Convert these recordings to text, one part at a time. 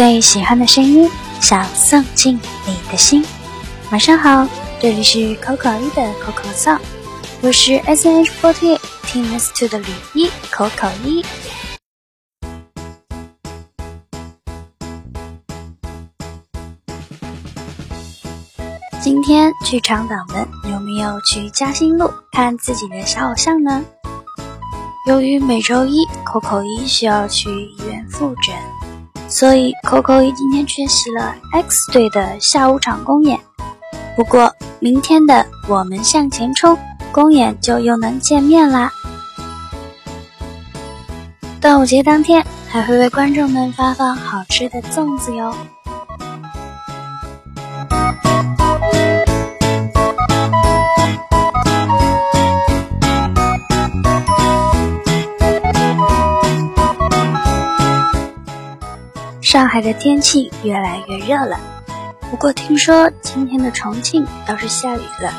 最喜欢的声音，想送进你的心。晚上好，这里是 Coco 一的口口颂，我是 S H forty Team S two 的吕一 Coco 一。今天剧场党们有没有去嘉兴路看自己的小偶像呢？由于每周一 Coco 一需要去医院复诊，所以 Coco 今天缺席了 X 队的下午场公演。不过明天的我们向前冲公演就又能见面啦！端午节当天还会为观众们发放好吃的粽子哟。上海的天气越来越热了，不过听说今天的重庆倒是下雨了。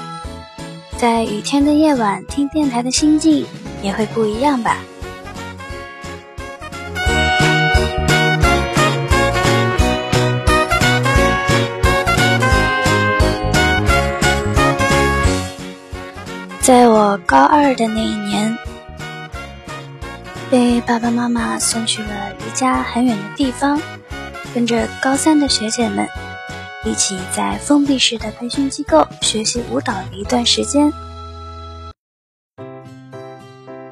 在雨天的夜晚听电台的心境也会不一样吧？在我高二的那一年，被爸爸妈妈送去了离家很远的地方。跟着高三的学姐们一起在封闭式的培训机构学习舞蹈一段时间，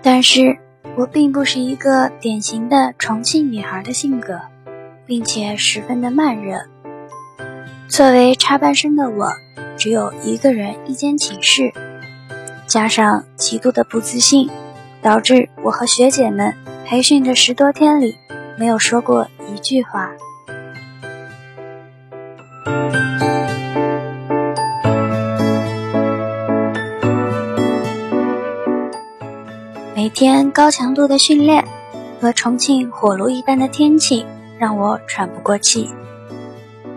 但是我并不是一个典型的重庆女孩的性格，并且十分的慢热。作为插班生的我，只有一个人一间寝室，加上极度的不自信，导致我和学姐们培训的十多天里没有说过一句话。天高强度的训练和重庆火炉一般的天气让我喘不过气，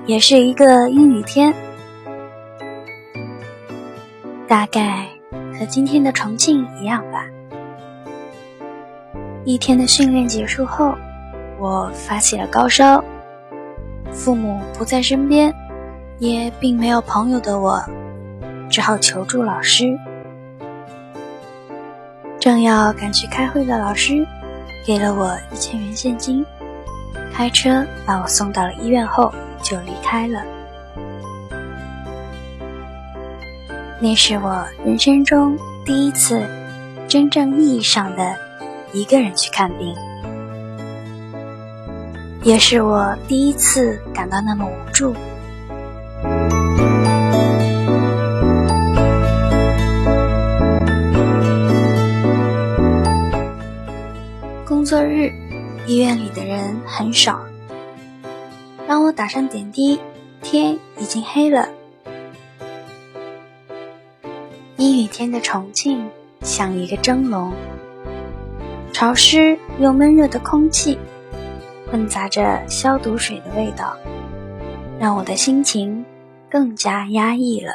也是一个阴雨天，大概和今天的重庆一样吧。一天的训练结束后，我发起了高烧，父母不在身边，也并没有朋友的我，只好求助老师。正要赶去开会的老师，给了我一千元现金，开车把我送到了医院后就离开了。那是我人生中第一次真正意义上的一个人去看病，也是我第一次感到那么无助。很少。当我打上点滴，天已经黑了。阴雨天的重庆像一个蒸笼，潮湿又闷热的空气，混杂着消毒水的味道，让我的心情更加压抑了。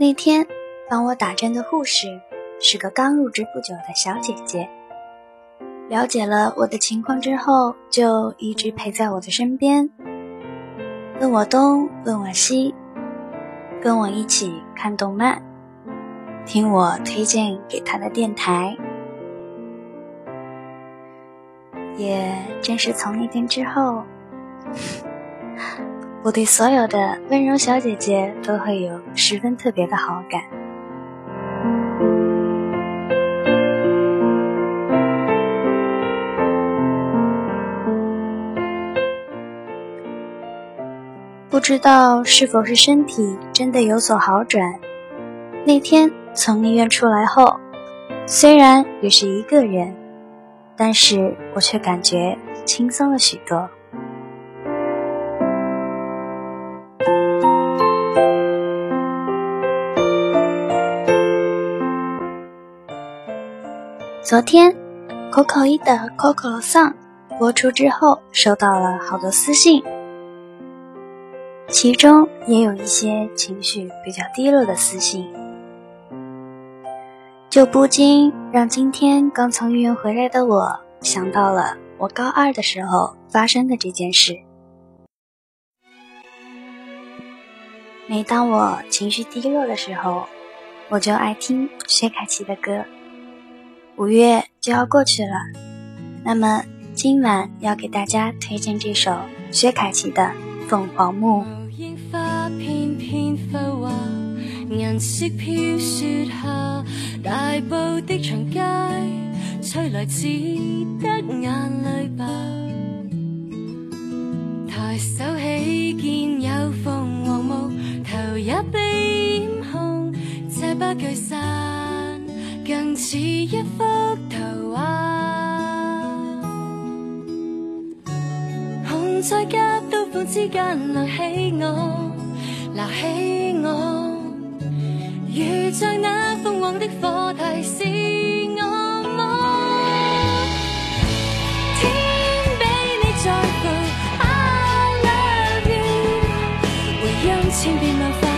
那天帮我打针的护士是个刚入职不久的小姐姐，了解了我的情况之后，就一直陪在我的身边，问我东问我西，跟我一起看动漫，听我推荐给她的电台，也正是从那天之后。我对所有的温柔小姐姐都会有十分特别的好感。不知道是否是身体真的有所好转，那天从医院出来后，虽然也是一个人，但是我却感觉轻松了许多。昨天，Coco 一的 Coco Song 播出之后，收到了好多私信。其中也有一些情绪比较低落的私信，就不禁让今天刚从医院回来的我想到了我高二的时候发生的这件事。每当我情绪低落的时候，我就爱听薛凯琪的歌。五月就要过去了，那么今晚要给大家推荐这首薛凯琪的《凤凰木》。银色飘雪下，大埔的长街，吹来只得眼泪吧。抬手起见有凤凰木，头也被染红，这把巨伞更似一幅图画。红在夹刀锋之间，亮起我，拿起我。如在那凤凰的火，提示我么？天比你在乎，I love you，回音千变万化。